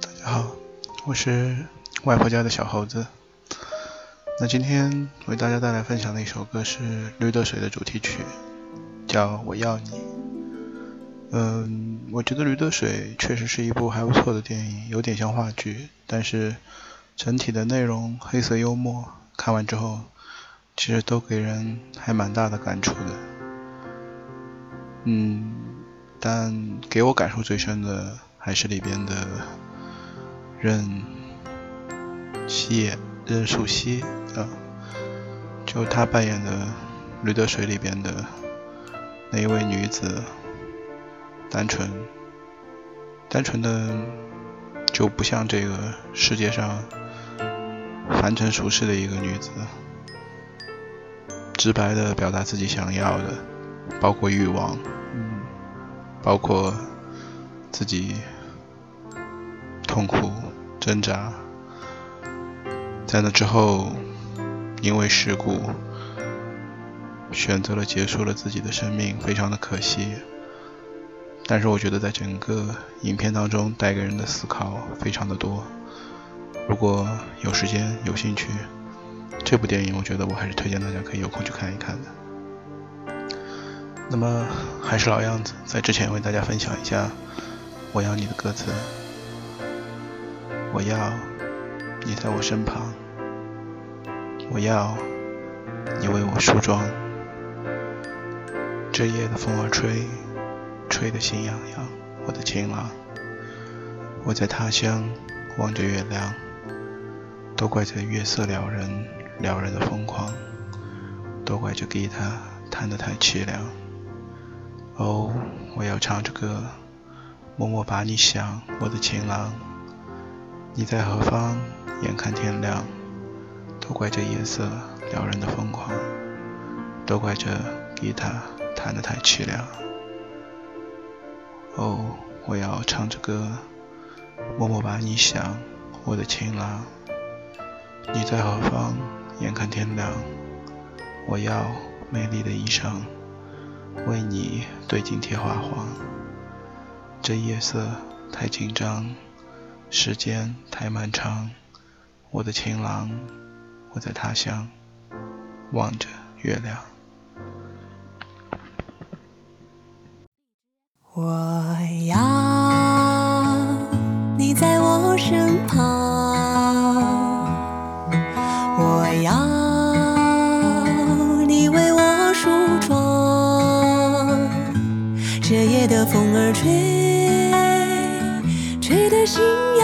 大家好，我是外婆家的小猴子。那今天为大家带来分享的一首歌是《驴得水》的主题曲，叫《我要你》。嗯，我觉得《驴得水》确实是一部还不错的电影，有点像话剧，但是整体的内容黑色幽默，看完之后其实都给人还蛮大的感触的。嗯，但给我感受最深的还是里边的任希任素汐啊，就她扮演的《驴得水》里边的那一位女子，单纯单纯的就不像这个世界上凡尘俗世的一个女子，直白的表达自己想要的，包括欲望。嗯包括自己痛苦挣扎，在那之后，因为事故选择了结束了自己的生命，非常的可惜。但是我觉得在整个影片当中带给人的思考非常的多。如果有时间有兴趣，这部电影我觉得我还是推荐大家可以有空去看一看的。那么还是老样子，在之前为大家分享一下我要你的歌词。我要你在我身旁，我要你为我梳妆。这夜的风儿吹，吹得心痒痒，我的情郎。我在他乡望着月亮，都怪这月色撩人，撩人的疯狂，都怪这吉他弹得太凄凉。哦，我要唱着歌，默默把你想，我的情郎。你在何方？眼看天亮，都怪这夜色撩人的疯狂，都怪这吉他弹得太凄凉。哦，我要唱着歌，默默把你想，我的情郎。你在何方？眼看天亮，我要美丽的衣裳。为你对镜贴花黄，这夜色太紧张，时间太漫长。我的情郎，我在他乡望着月亮。我要你在我身旁，我要你为我梳妆。这夜。的风儿吹，吹得心痒